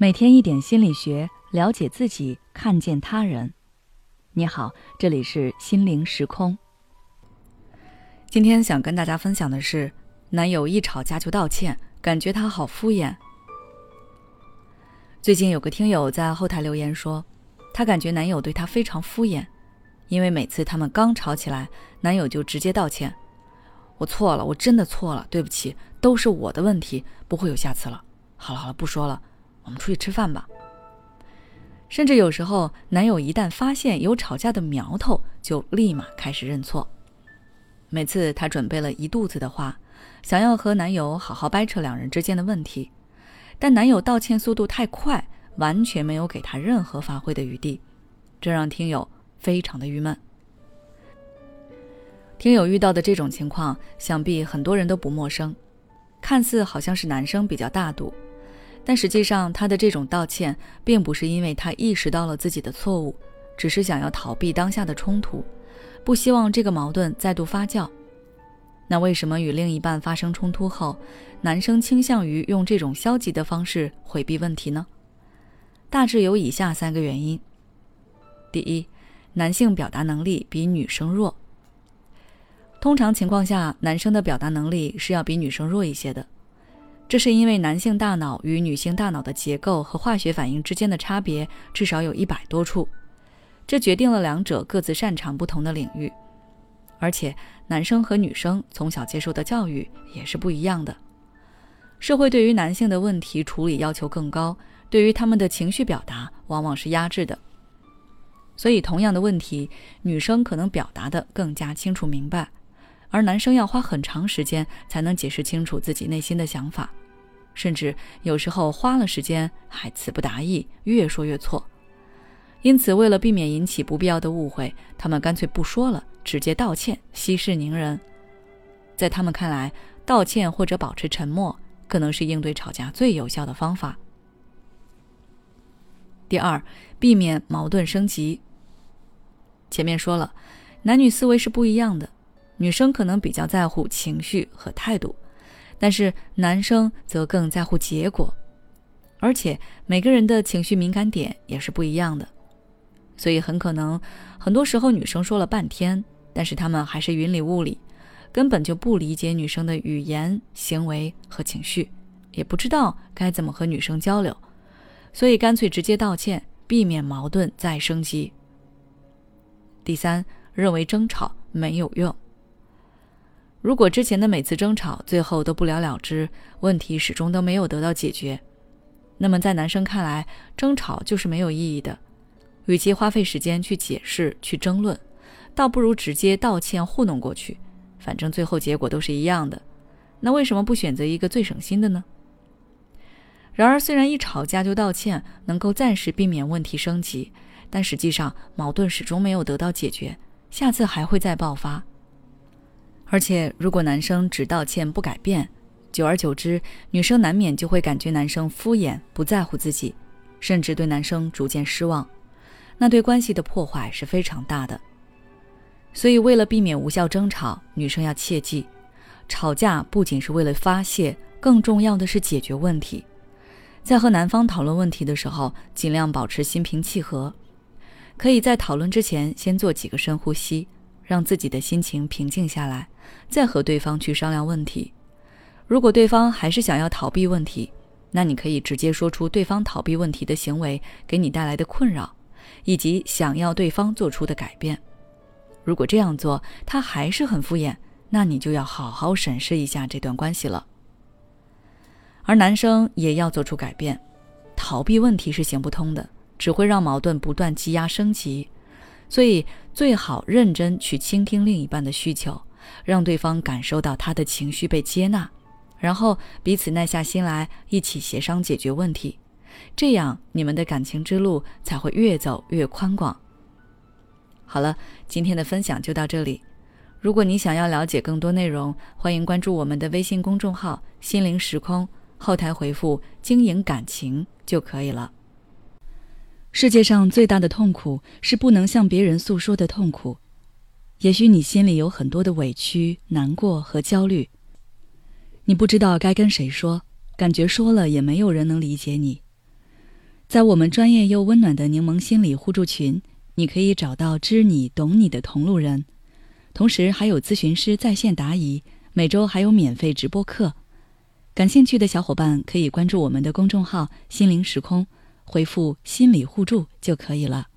每天一点心理学，了解自己，看见他人。你好，这里是心灵时空。今天想跟大家分享的是，男友一吵架就道歉，感觉他好敷衍。最近有个听友在后台留言说，她感觉男友对她非常敷衍，因为每次他们刚吵起来，男友就直接道歉：“我错了，我真的错了，对不起，都是我的问题，不会有下次了。好了好了，不说了。”我们出去吃饭吧。甚至有时候，男友一旦发现有吵架的苗头，就立马开始认错。每次她准备了一肚子的话，想要和男友好好掰扯两人之间的问题，但男友道歉速度太快，完全没有给她任何发挥的余地，这让听友非常的郁闷。听友遇到的这种情况，想必很多人都不陌生。看似好像是男生比较大度。但实际上，他的这种道歉并不是因为他意识到了自己的错误，只是想要逃避当下的冲突，不希望这个矛盾再度发酵。那为什么与另一半发生冲突后，男生倾向于用这种消极的方式回避问题呢？大致有以下三个原因：第一，男性表达能力比女生弱。通常情况下，男生的表达能力是要比女生弱一些的。这是因为男性大脑与女性大脑的结构和化学反应之间的差别至少有一百多处，这决定了两者各自擅长不同的领域，而且男生和女生从小接受的教育也是不一样的。社会对于男性的问题处理要求更高，对于他们的情绪表达往往是压制的，所以同样的问题，女生可能表达的更加清楚明白。而男生要花很长时间才能解释清楚自己内心的想法，甚至有时候花了时间还词不达意，越说越错。因此，为了避免引起不必要的误会，他们干脆不说了，直接道歉，息事宁人。在他们看来，道歉或者保持沉默，可能是应对吵架最有效的方法。第二，避免矛盾升级。前面说了，男女思维是不一样的。女生可能比较在乎情绪和态度，但是男生则更在乎结果，而且每个人的情绪敏感点也是不一样的，所以很可能很多时候女生说了半天，但是他们还是云里雾里，根本就不理解女生的语言、行为和情绪，也不知道该怎么和女生交流，所以干脆直接道歉，避免矛盾再升级。第三，认为争吵没有用。如果之前的每次争吵最后都不了了之，问题始终都没有得到解决，那么在男生看来，争吵就是没有意义的。与其花费时间去解释、去争论，倒不如直接道歉糊弄过去，反正最后结果都是一样的。那为什么不选择一个最省心的呢？然而，虽然一吵架就道歉能够暂时避免问题升级，但实际上矛盾始终没有得到解决，下次还会再爆发。而且，如果男生只道歉不改变，久而久之，女生难免就会感觉男生敷衍、不在乎自己，甚至对男生逐渐失望，那对关系的破坏是非常大的。所以，为了避免无效争吵，女生要切记：吵架不仅是为了发泄，更重要的是解决问题。在和男方讨论问题的时候，尽量保持心平气和，可以在讨论之前先做几个深呼吸。让自己的心情平静下来，再和对方去商量问题。如果对方还是想要逃避问题，那你可以直接说出对方逃避问题的行为给你带来的困扰，以及想要对方做出的改变。如果这样做他还是很敷衍，那你就要好好审视一下这段关系了。而男生也要做出改变，逃避问题是行不通的，只会让矛盾不断积压升级。所以最好认真去倾听另一半的需求，让对方感受到他的情绪被接纳，然后彼此耐下心来一起协商解决问题，这样你们的感情之路才会越走越宽广。好了，今天的分享就到这里。如果你想要了解更多内容，欢迎关注我们的微信公众号“心灵时空”，后台回复“经营感情”就可以了。世界上最大的痛苦是不能向别人诉说的痛苦。也许你心里有很多的委屈、难过和焦虑，你不知道该跟谁说，感觉说了也没有人能理解你。在我们专业又温暖的柠檬心理互助群，你可以找到知你懂你的同路人，同时还有咨询师在线答疑，每周还有免费直播课。感兴趣的小伙伴可以关注我们的公众号“心灵时空”，回复“心理互助”就可以了。